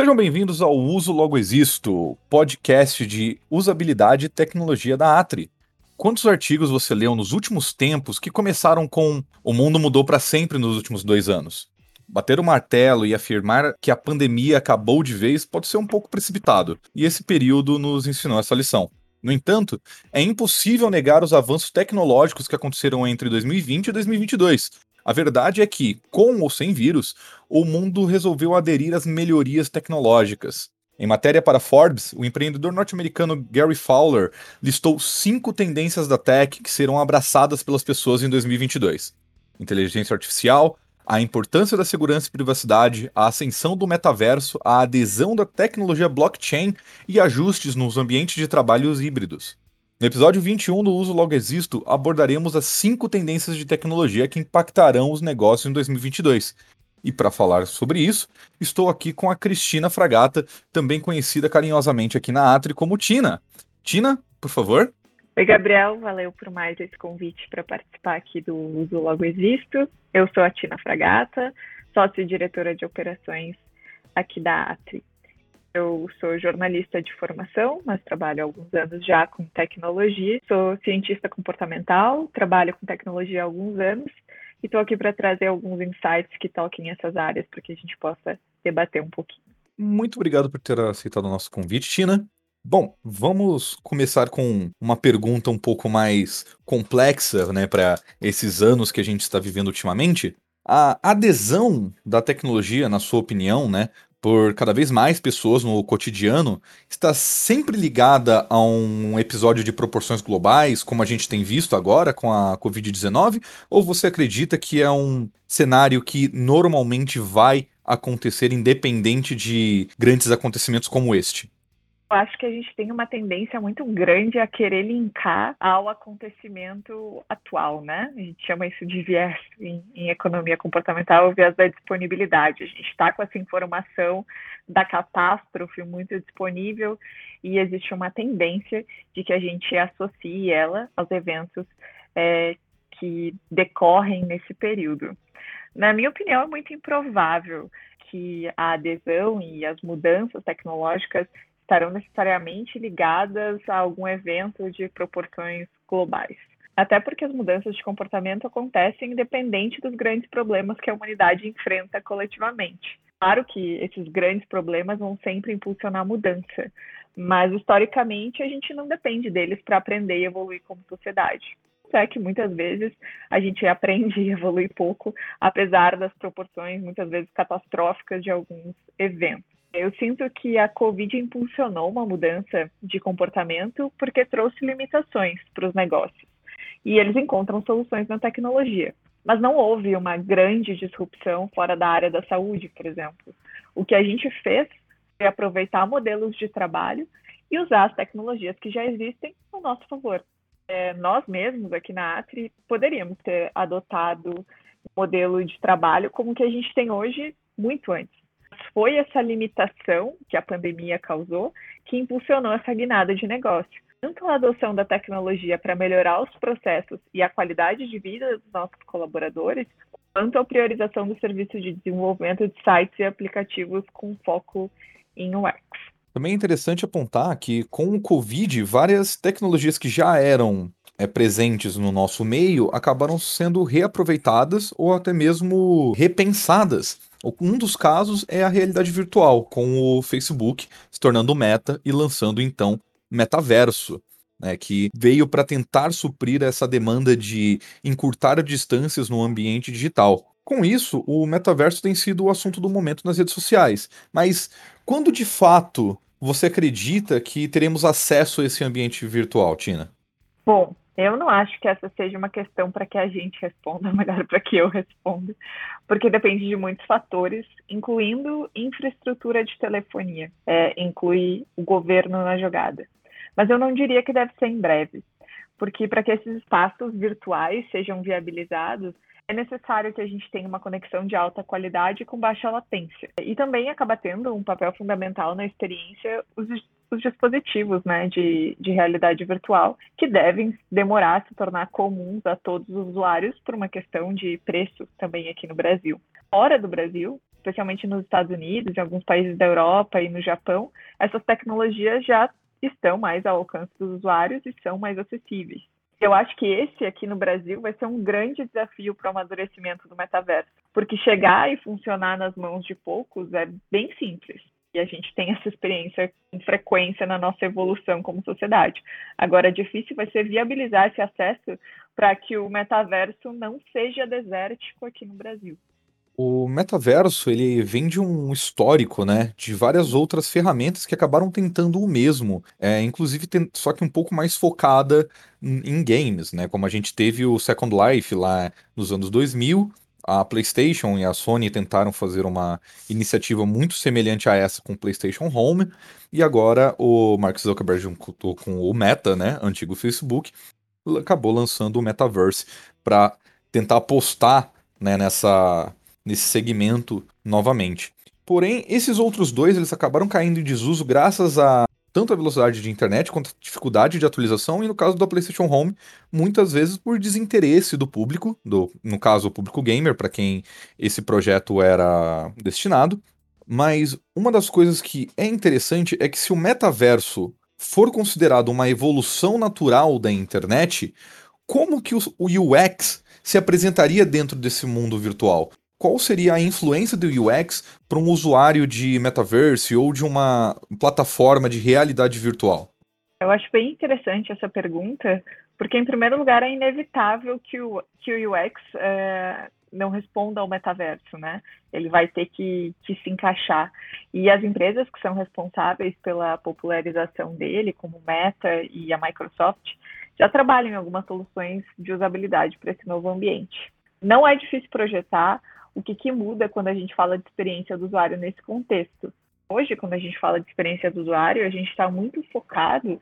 Sejam bem-vindos ao Uso Logo Existo, podcast de usabilidade e tecnologia da Atri. Quantos artigos você leu nos últimos tempos que começaram com o mundo mudou para sempre nos últimos dois anos? Bater o martelo e afirmar que a pandemia acabou de vez pode ser um pouco precipitado, e esse período nos ensinou essa lição. No entanto, é impossível negar os avanços tecnológicos que aconteceram entre 2020 e 2022, a verdade é que, com ou sem vírus, o mundo resolveu aderir às melhorias tecnológicas. Em matéria para Forbes, o empreendedor norte-americano Gary Fowler listou cinco tendências da tech que serão abraçadas pelas pessoas em 2022: inteligência artificial, a importância da segurança e privacidade, a ascensão do metaverso, a adesão da tecnologia blockchain e ajustes nos ambientes de trabalhos híbridos. No episódio 21 do Uso Logo Existo, abordaremos as cinco tendências de tecnologia que impactarão os negócios em 2022. E para falar sobre isso, estou aqui com a Cristina Fragata, também conhecida carinhosamente aqui na Atri como Tina. Tina, por favor. Oi, Gabriel, valeu por mais esse convite para participar aqui do Uso Logo Existo. Eu sou a Tina Fragata, sócio e diretora de operações aqui da Atri. Eu sou jornalista de formação, mas trabalho há alguns anos já com tecnologia. Sou cientista comportamental, trabalho com tecnologia há alguns anos e estou aqui para trazer alguns insights que toquem essas áreas para que a gente possa debater um pouquinho. Muito obrigado por ter aceitado o nosso convite, Tina. Bom, vamos começar com uma pergunta um pouco mais complexa, né, para esses anos que a gente está vivendo ultimamente. A adesão da tecnologia, na sua opinião, né, por cada vez mais pessoas no cotidiano está sempre ligada a um episódio de proporções globais, como a gente tem visto agora com a Covid-19? Ou você acredita que é um cenário que normalmente vai acontecer independente de grandes acontecimentos como este? Eu acho que a gente tem uma tendência muito grande a querer linkar ao acontecimento atual, né? A gente chama isso de viés em, em economia comportamental, o viés da disponibilidade. A gente está com essa informação da catástrofe muito disponível e existe uma tendência de que a gente associe ela aos eventos é, que decorrem nesse período. Na minha opinião, é muito improvável que a adesão e as mudanças tecnológicas estarão necessariamente ligadas a algum evento de proporções globais. Até porque as mudanças de comportamento acontecem independente dos grandes problemas que a humanidade enfrenta coletivamente. Claro que esses grandes problemas vão sempre impulsionar a mudança, mas historicamente a gente não depende deles para aprender e evoluir como sociedade. É que muitas vezes a gente aprende e evolui pouco, apesar das proporções muitas vezes catastróficas de alguns eventos. Eu sinto que a Covid impulsionou uma mudança de comportamento porque trouxe limitações para os negócios. E eles encontram soluções na tecnologia. Mas não houve uma grande disrupção fora da área da saúde, por exemplo. O que a gente fez foi aproveitar modelos de trabalho e usar as tecnologias que já existem ao nosso favor. É, nós mesmos, aqui na Atri, poderíamos ter adotado um modelo de trabalho como o que a gente tem hoje muito antes foi essa limitação que a pandemia causou que impulsionou essa guinada de negócio. Tanto a adoção da tecnologia para melhorar os processos e a qualidade de vida dos nossos colaboradores, quanto a priorização do serviço de desenvolvimento de sites e aplicativos com foco em UX. Também é interessante apontar que, com o Covid, várias tecnologias que já eram é, presentes no nosso meio acabaram sendo reaproveitadas ou até mesmo repensadas. Um dos casos é a realidade virtual, com o Facebook se tornando meta e lançando então metaverso. Né, que veio para tentar suprir essa demanda de encurtar distâncias no ambiente digital. Com isso, o metaverso tem sido o assunto do momento nas redes sociais. Mas quando de fato você acredita que teremos acesso a esse ambiente virtual, Tina? Bom, eu não acho que essa seja uma questão para que a gente responda, melhor para que eu responda, porque depende de muitos fatores, incluindo infraestrutura de telefonia, é, inclui o governo na jogada. Mas eu não diria que deve ser em breve, porque para que esses espaços virtuais sejam viabilizados, é necessário que a gente tenha uma conexão de alta qualidade com baixa latência. E também acaba tendo um papel fundamental na experiência os, os dispositivos né, de, de realidade virtual, que devem demorar a se tornar comuns a todos os usuários por uma questão de preço também aqui no Brasil. Fora do Brasil, especialmente nos Estados Unidos, em alguns países da Europa e no Japão, essas tecnologias já estão mais ao alcance dos usuários e são mais acessíveis. Eu acho que esse aqui no Brasil vai ser um grande desafio para o amadurecimento do metaverso, porque chegar e funcionar nas mãos de poucos é bem simples. E a gente tem essa experiência com frequência na nossa evolução como sociedade. Agora, difícil vai ser viabilizar esse acesso para que o metaverso não seja desértico aqui no Brasil. O metaverso, ele vem de um histórico, né, de várias outras ferramentas que acabaram tentando o mesmo, é, inclusive só que um pouco mais focada em, em games, né, como a gente teve o Second Life lá nos anos 2000, a PlayStation e a Sony tentaram fazer uma iniciativa muito semelhante a essa com o PlayStation Home, e agora o Mark Zuckerberg junto com o Meta, né, antigo Facebook, acabou lançando o Metaverse para tentar apostar né, nessa nesse segmento novamente. Porém, esses outros dois eles acabaram caindo em desuso graças a tanto a velocidade de internet quanto a dificuldade de atualização, e no caso da PlayStation Home, muitas vezes por desinteresse do público, do, no caso o público gamer, para quem esse projeto era destinado. Mas uma das coisas que é interessante é que se o metaverso for considerado uma evolução natural da internet, como que o UX se apresentaria dentro desse mundo virtual? Qual seria a influência do UX para um usuário de metaverse ou de uma plataforma de realidade virtual? Eu acho bem interessante essa pergunta, porque, em primeiro lugar, é inevitável que o, que o UX é, não responda ao metaverso, né? Ele vai ter que, que se encaixar. E as empresas que são responsáveis pela popularização dele, como Meta e a Microsoft, já trabalham em algumas soluções de usabilidade para esse novo ambiente. Não é difícil projetar o que, que muda quando a gente fala de experiência do usuário nesse contexto. Hoje, quando a gente fala de experiência do usuário, a gente está muito focado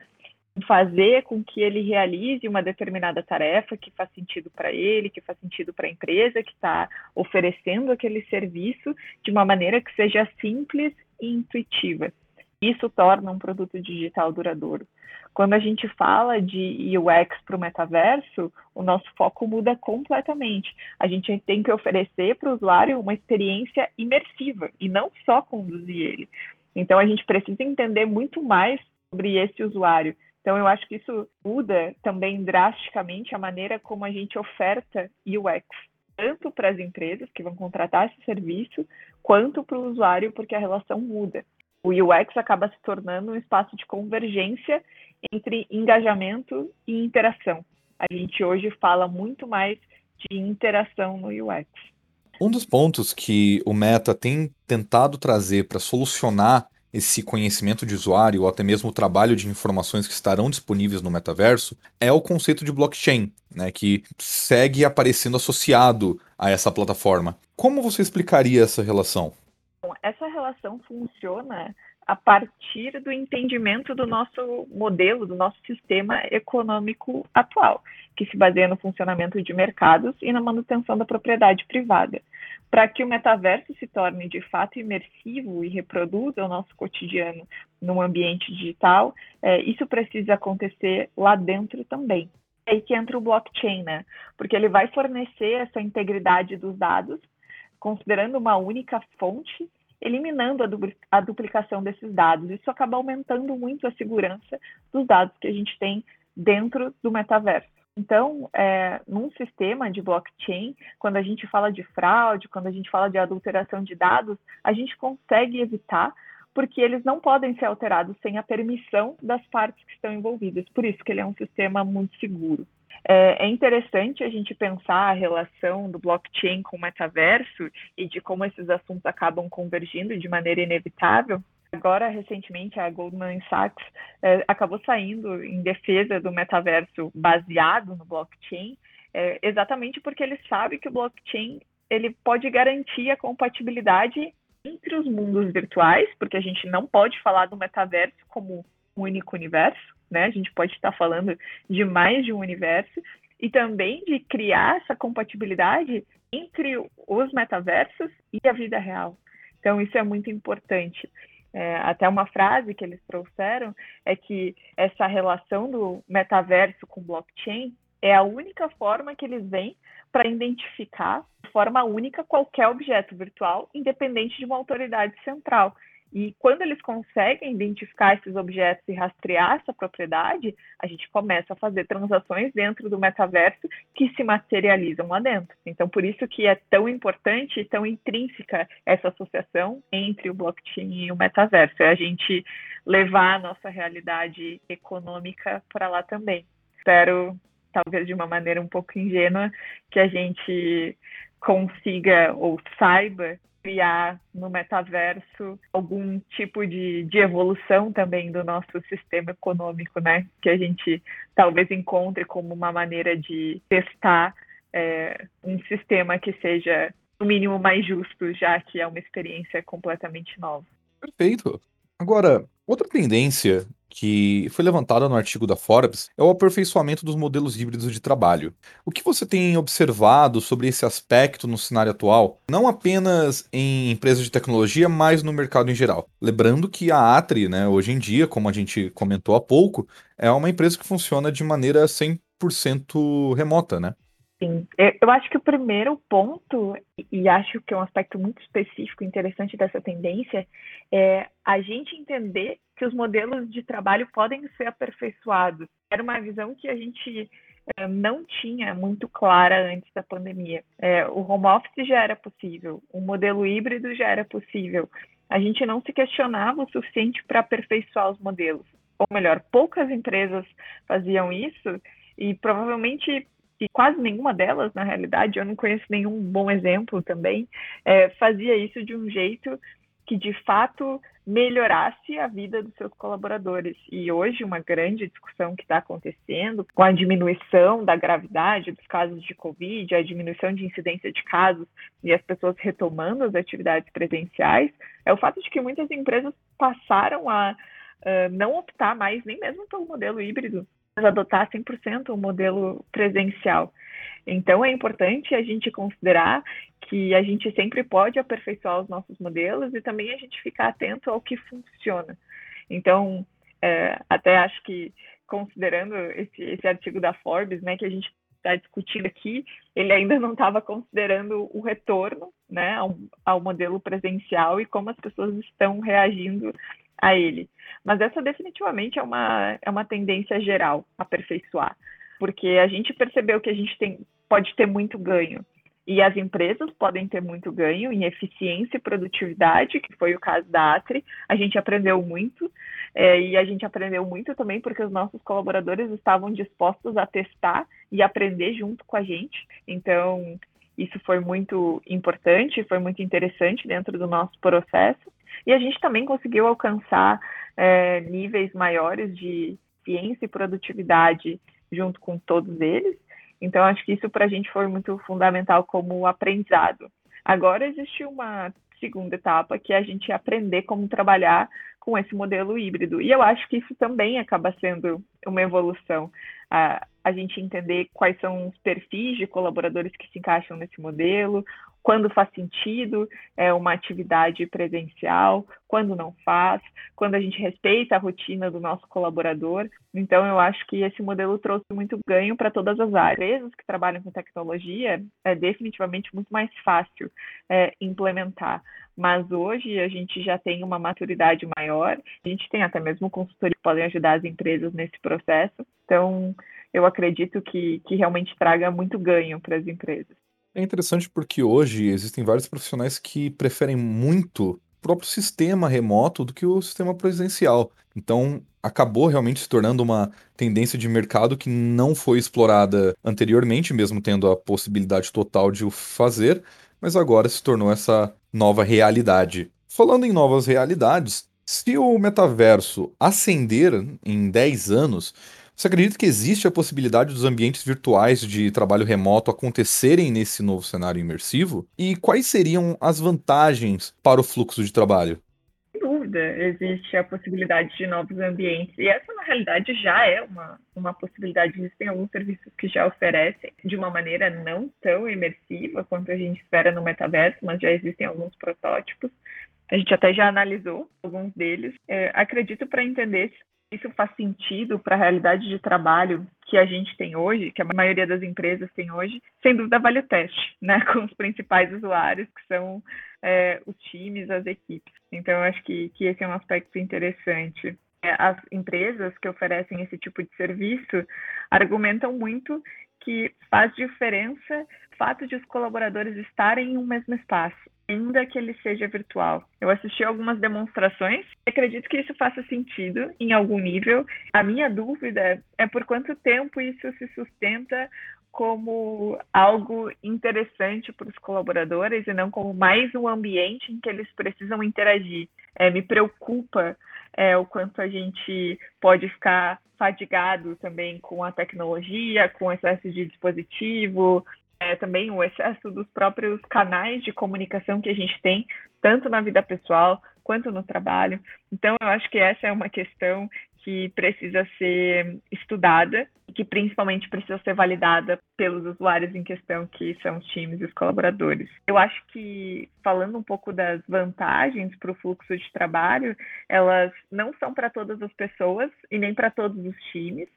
em fazer com que ele realize uma determinada tarefa que faz sentido para ele, que faz sentido para a empresa que está oferecendo aquele serviço de uma maneira que seja simples e intuitiva. Isso torna um produto digital duradouro. Quando a gente fala de UX para o metaverso, o nosso foco muda completamente. A gente tem que oferecer para o usuário uma experiência imersiva e não só conduzir ele. Então, a gente precisa entender muito mais sobre esse usuário. Então, eu acho que isso muda também drasticamente a maneira como a gente oferta UX, tanto para as empresas que vão contratar esse serviço, quanto para o usuário, porque a relação muda o UX acaba se tornando um espaço de convergência entre engajamento e interação. A gente hoje fala muito mais de interação no UX. Um dos pontos que o Meta tem tentado trazer para solucionar esse conhecimento de usuário ou até mesmo o trabalho de informações que estarão disponíveis no metaverso é o conceito de blockchain, né, que segue aparecendo associado a essa plataforma. Como você explicaria essa relação? Essa relação funciona a partir do entendimento do nosso modelo, do nosso sistema econômico atual, que se baseia no funcionamento de mercados e na manutenção da propriedade privada. Para que o metaverso se torne de fato imersivo e reproduza o nosso cotidiano num ambiente digital, é, isso precisa acontecer lá dentro também. É aí que entra o blockchain, né? Porque ele vai fornecer essa integridade dos dados, considerando uma única fonte eliminando a, du a duplicação desses dados. Isso acaba aumentando muito a segurança dos dados que a gente tem dentro do metaverso. Então, é, num sistema de blockchain, quando a gente fala de fraude, quando a gente fala de adulteração de dados, a gente consegue evitar, porque eles não podem ser alterados sem a permissão das partes que estão envolvidas. Por isso que ele é um sistema muito seguro. É, é interessante a gente pensar a relação do blockchain com o metaverso e de como esses assuntos acabam convergindo de maneira inevitável. Agora, recentemente, a Goldman Sachs é, acabou saindo em defesa do metaverso baseado no blockchain, é, exatamente porque ele sabe que o blockchain ele pode garantir a compatibilidade entre os mundos virtuais, porque a gente não pode falar do metaverso como um único universo, né? A gente pode estar falando de mais de um universo e também de criar essa compatibilidade entre os metaversos e a vida real. Então, isso é muito importante. É, até uma frase que eles trouxeram é que essa relação do metaverso com blockchain é a única forma que eles veem para identificar de forma única qualquer objeto virtual, independente de uma autoridade central. E quando eles conseguem identificar esses objetos e rastrear essa propriedade, a gente começa a fazer transações dentro do metaverso que se materializam lá dentro. Então, por isso que é tão importante e tão intrínseca essa associação entre o blockchain e o metaverso. É a gente levar a nossa realidade econômica para lá também. Espero, talvez de uma maneira um pouco ingênua, que a gente consiga ou saiba criar no metaverso algum tipo de, de evolução também do nosso sistema econômico, né? Que a gente talvez encontre como uma maneira de testar é, um sistema que seja no mínimo mais justo, já que é uma experiência completamente nova. Perfeito. Agora, outra tendência que foi levantada no artigo da Forbes é o aperfeiçoamento dos modelos híbridos de trabalho. O que você tem observado sobre esse aspecto no cenário atual, não apenas em empresas de tecnologia, mas no mercado em geral? Lembrando que a Atri, né, hoje em dia, como a gente comentou há pouco, é uma empresa que funciona de maneira 100% remota, né? Sim, eu acho que o primeiro ponto, e acho que é um aspecto muito específico interessante dessa tendência, é a gente entender que os modelos de trabalho podem ser aperfeiçoados. Era uma visão que a gente é, não tinha muito clara antes da pandemia. É, o home office já era possível, o modelo híbrido já era possível. A gente não se questionava o suficiente para aperfeiçoar os modelos. Ou melhor, poucas empresas faziam isso e provavelmente e quase nenhuma delas, na realidade, eu não conheço nenhum bom exemplo também, é, fazia isso de um jeito que de fato melhorasse a vida dos seus colaboradores. E hoje, uma grande discussão que está acontecendo com a diminuição da gravidade dos casos de Covid, a diminuição de incidência de casos e as pessoas retomando as atividades presenciais, é o fato de que muitas empresas passaram a uh, não optar mais nem mesmo pelo modelo híbrido, adotar 100% o modelo presencial. Então, é importante a gente considerar que a gente sempre pode aperfeiçoar os nossos modelos e também a gente ficar atento ao que funciona. Então, é, até acho que, considerando esse, esse artigo da Forbes, né, que a gente está discutindo aqui, ele ainda não estava considerando o retorno né, ao, ao modelo presencial e como as pessoas estão reagindo a ele. Mas essa definitivamente é uma, é uma tendência geral, aperfeiçoar, porque a gente percebeu que a gente tem, pode ter muito ganho. E as empresas podem ter muito ganho em eficiência e produtividade, que foi o caso da Atri. A gente aprendeu muito, é, e a gente aprendeu muito também porque os nossos colaboradores estavam dispostos a testar e aprender junto com a gente. Então, isso foi muito importante, foi muito interessante dentro do nosso processo. E a gente também conseguiu alcançar é, níveis maiores de ciência e produtividade junto com todos eles. Então, acho que isso para a gente foi muito fundamental como aprendizado. Agora existe uma segunda etapa, que é a gente aprender como trabalhar com esse modelo híbrido. E eu acho que isso também acaba sendo uma evolução. A, a gente entender quais são os perfis de colaboradores que se encaixam nesse modelo, quando faz sentido é, uma atividade presencial, quando não faz, quando a gente respeita a rotina do nosso colaborador. Então, eu acho que esse modelo trouxe muito ganho para todas as áreas. Empresas que trabalham com tecnologia é definitivamente muito mais fácil é, implementar. Mas hoje a gente já tem uma maturidade maior, a gente tem até mesmo consultores que podem ajudar as empresas nesse processo. Então, eu acredito que, que realmente traga muito ganho para as empresas. É interessante porque hoje existem vários profissionais que preferem muito o próprio sistema remoto do que o sistema presencial. Então, acabou realmente se tornando uma tendência de mercado que não foi explorada anteriormente, mesmo tendo a possibilidade total de o fazer, mas agora se tornou essa nova realidade. Falando em novas realidades, se o metaverso ascender em 10 anos, você acredita que existe a possibilidade dos ambientes virtuais de trabalho remoto acontecerem nesse novo cenário imersivo? E quais seriam as vantagens para o fluxo de trabalho? Dúvida, existe a possibilidade de novos ambientes. E essa, na realidade, já é uma, uma possibilidade. Existem alguns serviços que já oferecem de uma maneira não tão imersiva quanto a gente espera no metaverso, mas já existem alguns protótipos. A gente até já analisou alguns deles. É, acredito para entender isso faz sentido para a realidade de trabalho que a gente tem hoje, que a maioria das empresas tem hoje, sem dúvida vale o teste, né, com os principais usuários, que são é, os times, as equipes. Então, eu acho que, que esse é um aspecto interessante. É, as empresas que oferecem esse tipo de serviço argumentam muito que faz diferença o fato de os colaboradores estarem em um mesmo espaço, ainda que ele seja virtual. Eu assisti algumas demonstrações acredito que isso faça sentido em algum nível. A minha dúvida é por quanto tempo isso se sustenta como algo interessante para os colaboradores e não como mais um ambiente em que eles precisam interagir. É, me preocupa é, o quanto a gente pode ficar fadigado também com a tecnologia, com o excesso de dispositivo, é, também o excesso dos próprios canais de comunicação que a gente tem, tanto na vida pessoal quanto no trabalho. Então, eu acho que essa é uma questão que precisa ser estudada e que principalmente precisa ser validada pelos usuários em questão, que são os times e os colaboradores. Eu acho que, falando um pouco das vantagens para o fluxo de trabalho, elas não são para todas as pessoas e nem para todos os times,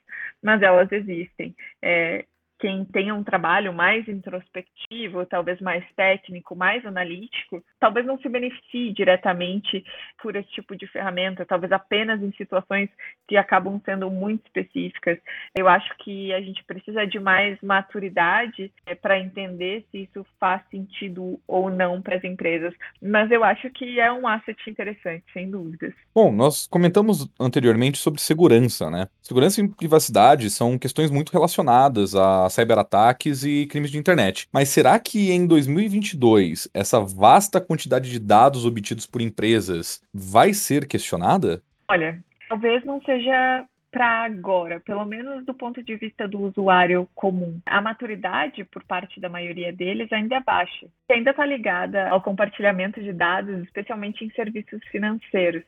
mas elas existem. É, quem tenha um trabalho mais introspectivo, talvez mais técnico, mais analítico, talvez não se beneficie diretamente por esse tipo de ferramenta, talvez apenas em situações que acabam sendo muito específicas. Eu acho que a gente precisa de mais maturidade é, para entender se isso faz sentido ou não para as empresas, mas eu acho que é um asset interessante, sem dúvidas. Bom, nós comentamos anteriormente sobre segurança, né? Segurança e privacidade são questões muito relacionadas a cyberataques e crimes de internet. Mas será que em 2022 essa vasta quantidade de dados obtidos por empresas vai ser questionada? Olha, talvez não seja para agora, pelo menos do ponto de vista do usuário comum. A maturidade por parte da maioria deles ainda é baixa. E ainda está ligada ao compartilhamento de dados, especialmente em serviços financeiros.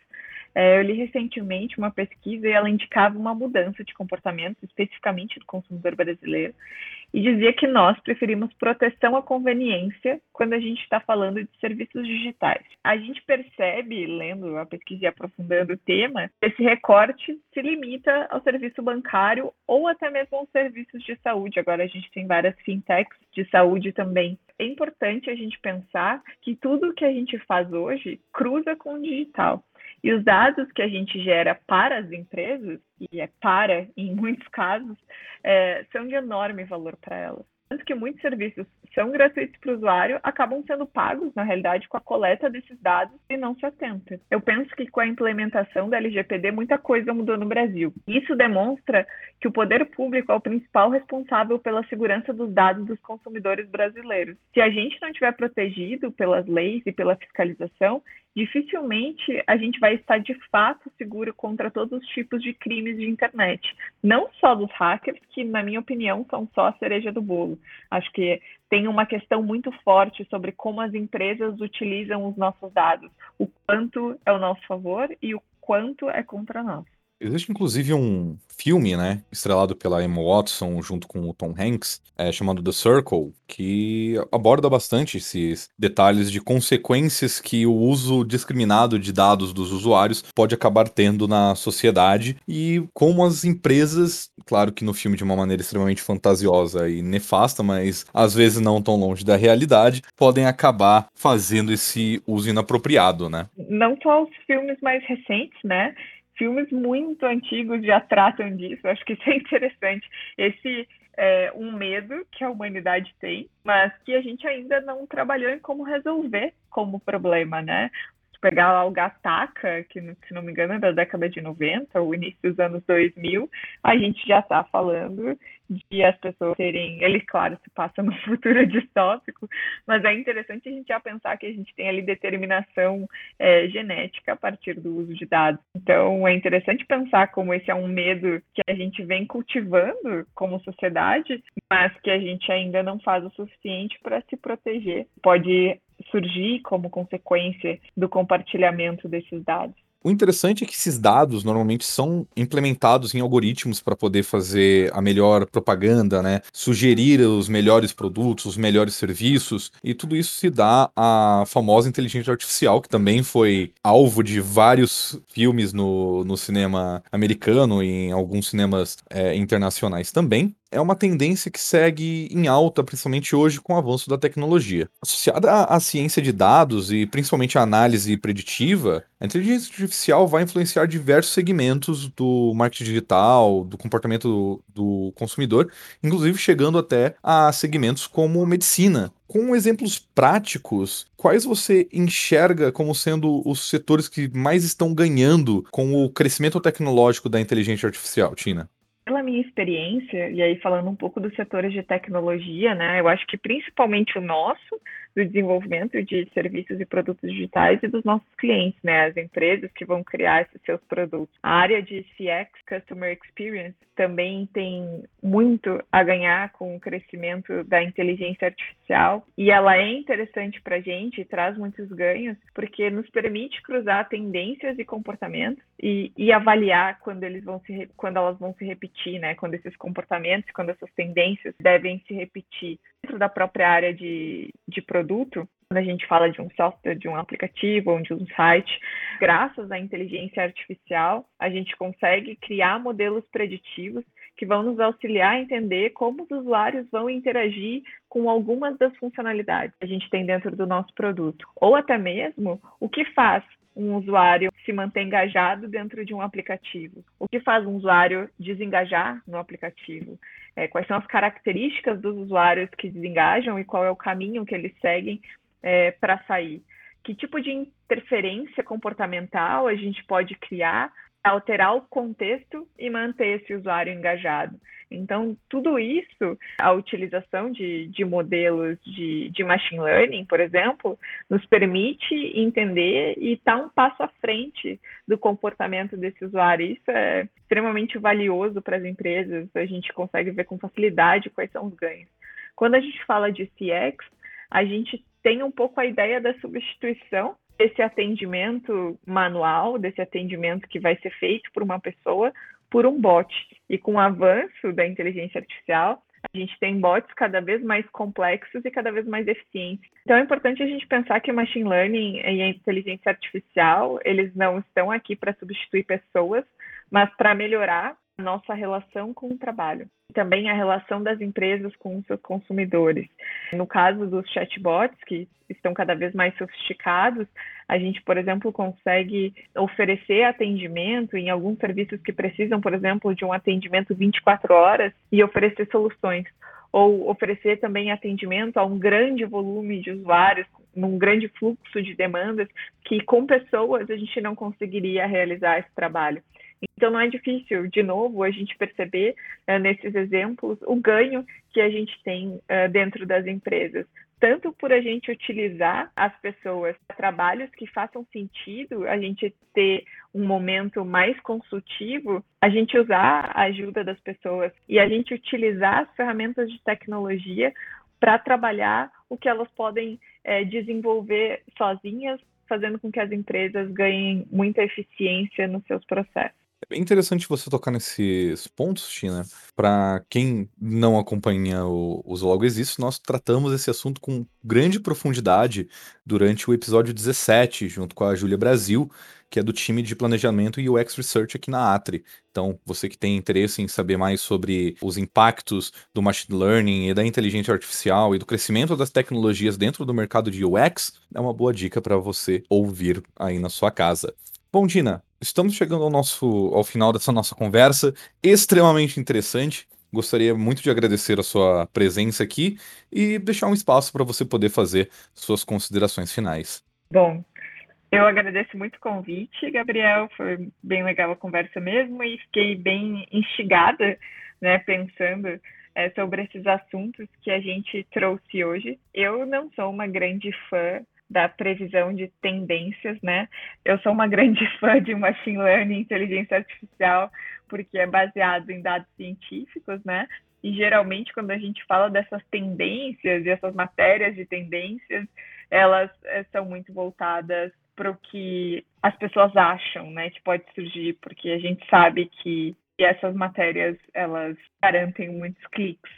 É, eu li recentemente uma pesquisa e ela indicava uma mudança de comportamento, especificamente do consumidor brasileiro, e dizia que nós preferimos proteção à conveniência quando a gente está falando de serviços digitais. A gente percebe, lendo a pesquisa e aprofundando o tema, esse recorte se limita ao serviço bancário ou até mesmo aos serviços de saúde. Agora a gente tem várias fintechs de saúde também. É importante a gente pensar que tudo que a gente faz hoje cruza com o digital. E os dados que a gente gera para as empresas, e é para em muitos casos, é, são de enorme valor para elas. Tanto que muitos serviços são gratuitos para o usuário, acabam sendo pagos, na realidade, com a coleta desses dados e não se atenta. Eu penso que com a implementação da LGPD, muita coisa mudou no Brasil. Isso demonstra que o poder público é o principal responsável pela segurança dos dados dos consumidores brasileiros. Se a gente não estiver protegido pelas leis e pela fiscalização, dificilmente a gente vai estar de fato seguro contra todos os tipos de crimes de internet. Não só dos hackers, que, na minha opinião, são só a cereja do bolo. Acho que tem uma questão muito forte sobre como as empresas utilizam os nossos dados, o quanto é o nosso favor e o quanto é contra nós. Existe inclusive um filme, né, estrelado pela Emma Watson junto com o Tom Hanks, é, chamado The Circle, que aborda bastante esses detalhes de consequências que o uso discriminado de dados dos usuários pode acabar tendo na sociedade e como as empresas, claro que no filme de uma maneira extremamente fantasiosa e nefasta, mas às vezes não tão longe da realidade, podem acabar fazendo esse uso inapropriado, né? Não só os filmes mais recentes, né? Filmes muito antigos já tratam disso. Acho que isso é interessante. Esse é um medo que a humanidade tem, mas que a gente ainda não trabalhou em como resolver como problema, né? Pegar lá o Gataca, que se não me engano é da década de 90, ou início dos anos 2000, a gente já está falando de as pessoas terem, ele claro se passa no futuro distópico, mas é interessante a gente já pensar que a gente tem ali determinação é, genética a partir do uso de dados. Então é interessante pensar como esse é um medo que a gente vem cultivando como sociedade, mas que a gente ainda não faz o suficiente para se proteger. Pode surgir como consequência do compartilhamento desses dados. O interessante é que esses dados normalmente são implementados em algoritmos para poder fazer a melhor propaganda, né? Sugerir os melhores produtos, os melhores serviços, e tudo isso se dá à famosa inteligência artificial, que também foi alvo de vários filmes no, no cinema americano e em alguns cinemas é, internacionais também é uma tendência que segue em alta, principalmente hoje com o avanço da tecnologia. Associada à, à ciência de dados e principalmente à análise preditiva, a inteligência artificial vai influenciar diversos segmentos do marketing digital, do comportamento do, do consumidor, inclusive chegando até a segmentos como medicina. Com exemplos práticos, quais você enxerga como sendo os setores que mais estão ganhando com o crescimento tecnológico da inteligência artificial, Tina? Pela minha experiência, e aí falando um pouco dos setores de tecnologia, né, eu acho que principalmente o nosso, do desenvolvimento de serviços e produtos digitais e dos nossos clientes, né, as empresas que vão criar esses seus produtos. A área de CX, Customer Experience, também tem muito a ganhar com o crescimento da inteligência artificial. E ela é interessante para a gente traz muitos ganhos porque nos permite cruzar tendências e comportamentos e, e avaliar quando eles vão se quando elas vão se repetir, né, quando esses comportamentos, quando essas tendências devem se repetir dentro da própria área de, de produto, quando a gente fala de um software, de um aplicativo ou de um site, graças à inteligência artificial, a gente consegue criar modelos preditivos que vão nos auxiliar a entender como os usuários vão interagir com algumas das funcionalidades que a gente tem dentro do nosso produto, ou até mesmo o que faz um usuário se manter engajado dentro de um aplicativo? O que faz um usuário desengajar no aplicativo? É, quais são as características dos usuários que desengajam e qual é o caminho que eles seguem é, para sair? Que tipo de interferência comportamental a gente pode criar alterar o contexto e manter esse usuário engajado. Então, tudo isso, a utilização de, de modelos de, de machine learning, por exemplo, nos permite entender e estar tá um passo à frente do comportamento desse usuário. Isso é extremamente valioso para as empresas, a gente consegue ver com facilidade quais são os ganhos. Quando a gente fala de CX, a gente tem um pouco a ideia da substituição desse atendimento manual, desse atendimento que vai ser feito por uma pessoa, por um bot. E com o avanço da inteligência artificial, a gente tem bots cada vez mais complexos e cada vez mais eficientes. Então é importante a gente pensar que o machine learning e a inteligência artificial, eles não estão aqui para substituir pessoas, mas para melhorar a nossa relação com o trabalho também a relação das empresas com os seus consumidores. No caso dos chatbots, que estão cada vez mais sofisticados, a gente, por exemplo, consegue oferecer atendimento em alguns serviços que precisam, por exemplo, de um atendimento 24 horas e oferecer soluções. Ou oferecer também atendimento a um grande volume de usuários, num grande fluxo de demandas, que com pessoas a gente não conseguiria realizar esse trabalho. Então, não é difícil, de novo, a gente perceber uh, nesses exemplos o ganho que a gente tem uh, dentro das empresas, tanto por a gente utilizar as pessoas para trabalhos que façam sentido, a gente ter um momento mais consultivo, a gente usar a ajuda das pessoas e a gente utilizar as ferramentas de tecnologia para trabalhar o que elas podem é, desenvolver sozinhas, fazendo com que as empresas ganhem muita eficiência nos seus processos. É bem interessante você tocar nesses pontos, Tina. Para quem não acompanha o, os Logo Existe, nós tratamos esse assunto com grande profundidade durante o episódio 17, junto com a Júlia Brasil, que é do time de planejamento e UX Research aqui na Atri. Então, você que tem interesse em saber mais sobre os impactos do machine learning e da inteligência artificial e do crescimento das tecnologias dentro do mercado de UX, é uma boa dica para você ouvir aí na sua casa. Bom, Tina, estamos chegando ao nosso ao final dessa nossa conversa, extremamente interessante. Gostaria muito de agradecer a sua presença aqui e deixar um espaço para você poder fazer suas considerações finais. Bom, eu agradeço muito o convite, Gabriel. Foi bem legal a conversa mesmo e fiquei bem instigada, né, pensando é, sobre esses assuntos que a gente trouxe hoje. Eu não sou uma grande fã da previsão de tendências, né? Eu sou uma grande fã de machine learning, inteligência artificial, porque é baseado em dados científicos, né? E geralmente quando a gente fala dessas tendências e essas matérias de tendências, elas é, são muito voltadas para o que as pessoas acham, né, que pode surgir, porque a gente sabe que essas matérias elas garantem muitos cliques.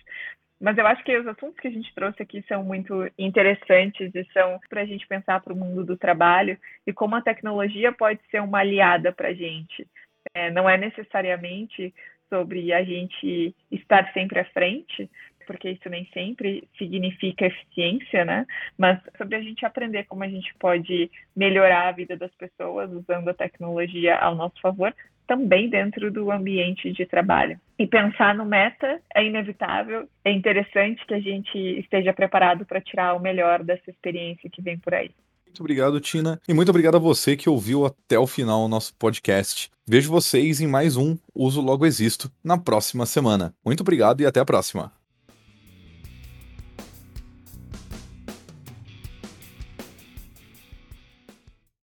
Mas eu acho que os assuntos que a gente trouxe aqui são muito interessantes e são para a gente pensar para o mundo do trabalho e como a tecnologia pode ser uma aliada para a gente. É, não é necessariamente sobre a gente estar sempre à frente, porque isso nem sempre significa eficiência, né? Mas sobre a gente aprender como a gente pode melhorar a vida das pessoas usando a tecnologia ao nosso favor, também dentro do ambiente de trabalho. E pensar no meta é inevitável, é interessante que a gente esteja preparado para tirar o melhor dessa experiência que vem por aí. Muito obrigado, Tina. E muito obrigado a você que ouviu até o final o nosso podcast. Vejo vocês em mais um Uso Logo Existo na próxima semana. Muito obrigado e até a próxima.